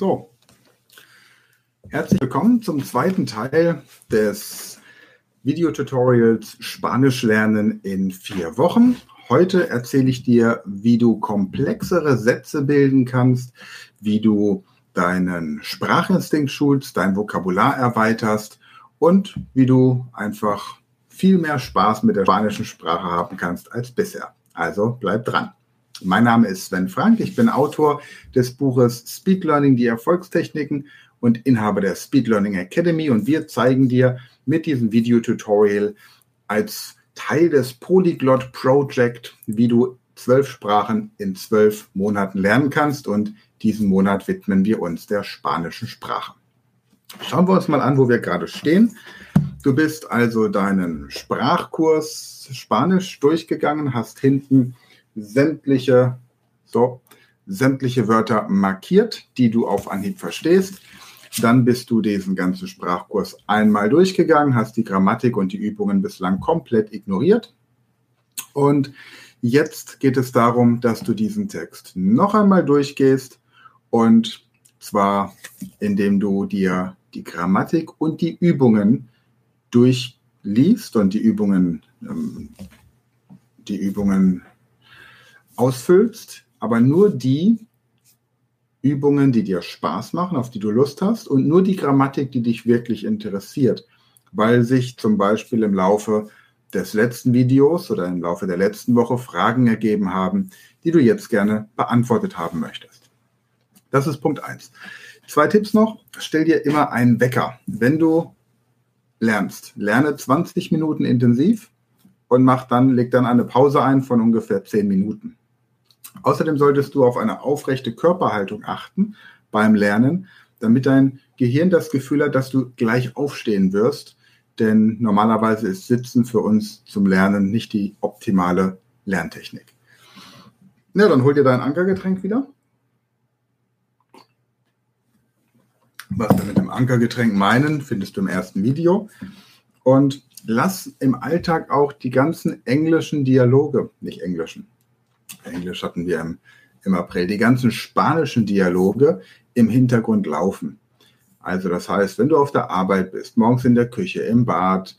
So, herzlich willkommen zum zweiten Teil des Videotutorials Spanisch lernen in vier Wochen. Heute erzähle ich dir, wie du komplexere Sätze bilden kannst, wie du deinen Sprachinstinkt schulst, dein Vokabular erweiterst und wie du einfach viel mehr Spaß mit der spanischen Sprache haben kannst als bisher. Also bleib dran. Mein Name ist Sven Frank. Ich bin Autor des Buches Speed Learning, die Erfolgstechniken und Inhaber der Speed Learning Academy. Und wir zeigen dir mit diesem Videotutorial als Teil des Polyglot Project, wie du zwölf Sprachen in zwölf Monaten lernen kannst. Und diesen Monat widmen wir uns der spanischen Sprache. Schauen wir uns mal an, wo wir gerade stehen. Du bist also deinen Sprachkurs Spanisch durchgegangen, hast hinten sämtliche, so, sämtliche Wörter markiert, die du auf Anhieb verstehst. Dann bist du diesen ganzen Sprachkurs einmal durchgegangen, hast die Grammatik und die Übungen bislang komplett ignoriert. Und jetzt geht es darum, dass du diesen Text noch einmal durchgehst und zwar indem du dir die Grammatik und die Übungen durchliest und die Übungen, ähm, die Übungen ausfüllst, aber nur die Übungen, die dir Spaß machen, auf die du Lust hast und nur die Grammatik, die dich wirklich interessiert, weil sich zum Beispiel im Laufe des letzten Videos oder im Laufe der letzten Woche Fragen ergeben haben, die du jetzt gerne beantwortet haben möchtest. Das ist Punkt 1. Zwei Tipps noch. Stell dir immer einen Wecker. Wenn du lernst, lerne 20 Minuten intensiv und mach dann, leg dann eine Pause ein von ungefähr 10 Minuten. Außerdem solltest du auf eine aufrechte Körperhaltung achten beim Lernen, damit dein Gehirn das Gefühl hat, dass du gleich aufstehen wirst. Denn normalerweise ist Sitzen für uns zum Lernen nicht die optimale Lerntechnik. Na, dann hol dir dein Ankergetränk wieder. Was wir mit dem Ankergetränk meinen, findest du im ersten Video. Und lass im Alltag auch die ganzen englischen Dialoge, nicht englischen, Englisch hatten wir im, im April, die ganzen spanischen Dialoge im Hintergrund laufen. Also das heißt, wenn du auf der Arbeit bist, morgens in der Küche, im Bad,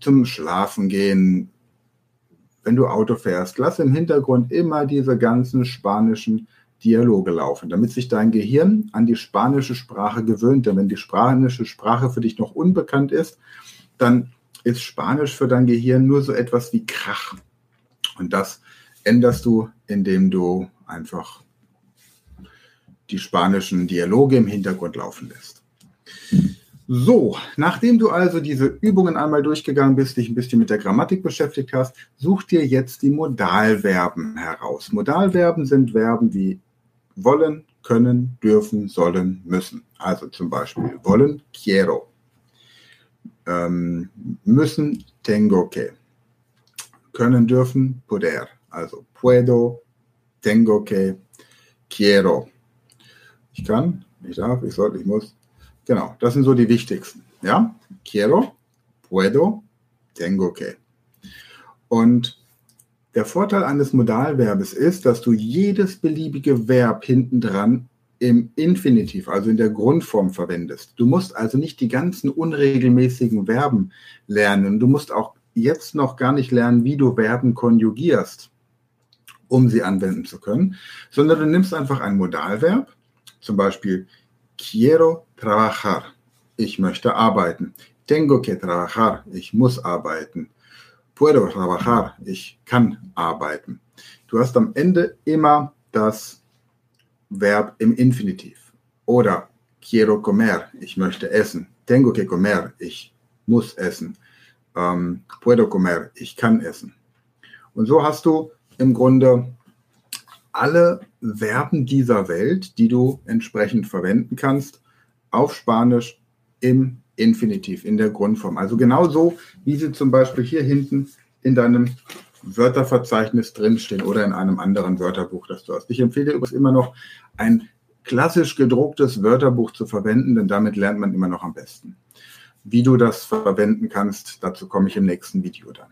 zum Schlafen gehen, wenn du Auto fährst, lass im Hintergrund immer diese ganzen spanischen Dialoge laufen, damit sich dein Gehirn an die spanische Sprache gewöhnt. Denn wenn die spanische Sprache für dich noch unbekannt ist, dann ist Spanisch für dein Gehirn nur so etwas wie Krach. Und das änderst du, indem du einfach die spanischen Dialoge im Hintergrund laufen lässt. So, nachdem du also diese Übungen einmal durchgegangen bist, dich ein bisschen mit der Grammatik beschäftigt hast, such dir jetzt die Modalverben heraus. Modalverben sind Verben wie wollen, können, dürfen, sollen, müssen. Also zum Beispiel wollen, quiero. Ähm, müssen, tengo que. Können, dürfen, poder. Also puedo, tengo que, quiero. Ich kann, ich darf, ich soll, ich muss. Genau, das sind so die wichtigsten. Ja, quiero, puedo, tengo que. Und der Vorteil eines Modalverbes ist, dass du jedes beliebige Verb hinten dran im Infinitiv, also in der Grundform verwendest. Du musst also nicht die ganzen unregelmäßigen Verben lernen. Du musst auch jetzt noch gar nicht lernen, wie du Verben konjugierst um sie anwenden zu können, sondern du nimmst einfach ein Modalverb, zum Beispiel quiero trabajar, ich möchte arbeiten. Tengo que trabajar, ich muss arbeiten. Puedo trabajar, ich kann arbeiten. Du hast am Ende immer das Verb im Infinitiv. Oder quiero comer, ich möchte essen. Tengo que comer, ich muss essen. Um, puedo comer, ich kann essen. Und so hast du im Grunde alle Verben dieser Welt, die du entsprechend verwenden kannst, auf Spanisch im Infinitiv, in der Grundform. Also genauso, wie sie zum Beispiel hier hinten in deinem Wörterverzeichnis drinstehen oder in einem anderen Wörterbuch, das du hast. Ich empfehle übrigens immer noch ein klassisch gedrucktes Wörterbuch zu verwenden, denn damit lernt man immer noch am besten. Wie du das verwenden kannst, dazu komme ich im nächsten Video dann.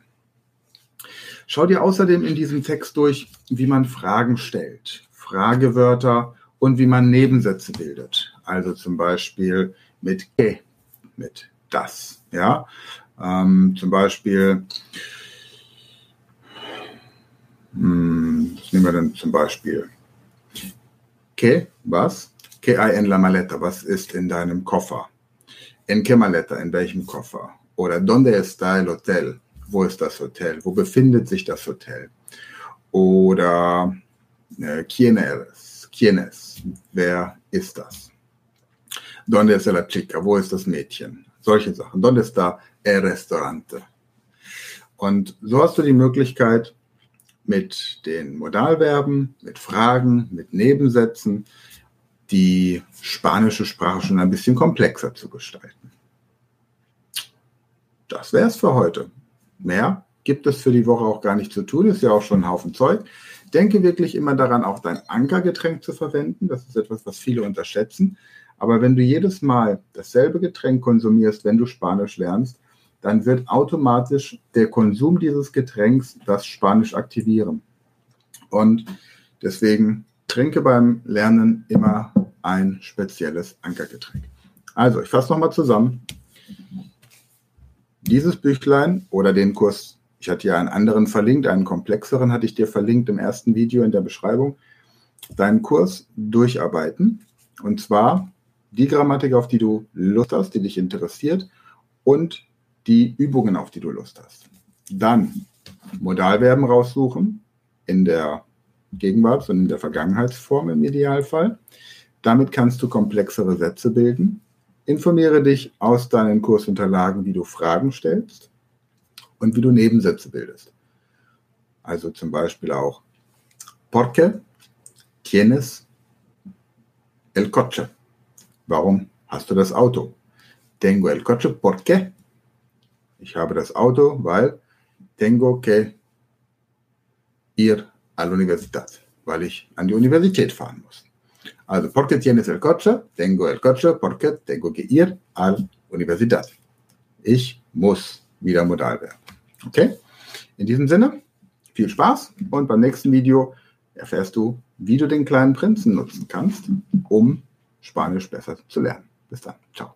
Schau dir außerdem in diesem Text durch, wie man Fragen stellt, Fragewörter und wie man Nebensätze bildet. Also zum Beispiel mit que, mit das. Ja, ähm, zum Beispiel, hm, was nehmen wir dann zum Beispiel? Que, was? Que hay en la maleta? Was ist in deinem Koffer? En qué maleta? In welchem Koffer? Oder donde está el hotel? Wo ist das Hotel? Wo befindet sich das Hotel? Oder äh, quién eres? ¿Quién es? Wer ist das? Donde está la chica? Wo ist das Mädchen? Solche Sachen. Donde está el restaurante? Und so hast du die Möglichkeit, mit den Modalverben, mit Fragen, mit Nebensätzen die spanische Sprache schon ein bisschen komplexer zu gestalten. Das wäre es für heute. Mehr gibt es für die Woche auch gar nicht zu tun, ist ja auch schon ein Haufen Zeug. Denke wirklich immer daran, auch dein Ankergetränk zu verwenden. Das ist etwas, was viele unterschätzen. Aber wenn du jedes Mal dasselbe Getränk konsumierst, wenn du Spanisch lernst, dann wird automatisch der Konsum dieses Getränks das Spanisch aktivieren. Und deswegen trinke beim Lernen immer ein spezielles Ankergetränk. Also, ich fasse nochmal zusammen. Dieses Büchlein oder den Kurs, ich hatte ja einen anderen verlinkt, einen komplexeren hatte ich dir verlinkt im ersten Video in der Beschreibung, deinen Kurs durcharbeiten. Und zwar die Grammatik, auf die du Lust hast, die dich interessiert und die Übungen, auf die du Lust hast. Dann Modalverben raussuchen in der Gegenwarts- und in der Vergangenheitsform im Idealfall. Damit kannst du komplexere Sätze bilden. Informiere dich aus deinen Kursunterlagen, wie du Fragen stellst und wie du Nebensätze bildest. Also zum Beispiel auch Porque tienes el coche? Warum hast du das Auto? Tengo el coche porque ich habe das Auto, weil tengo que ir a la universidad, weil ich an die Universität fahren muss. Also, porque tienes el coche? Tengo el coche porque tengo que ir a la universidad. Ich muss wieder modal werden. Okay? In diesem Sinne, viel Spaß und beim nächsten Video erfährst du, wie du den kleinen Prinzen nutzen kannst, um Spanisch besser zu lernen. Bis dann. Ciao.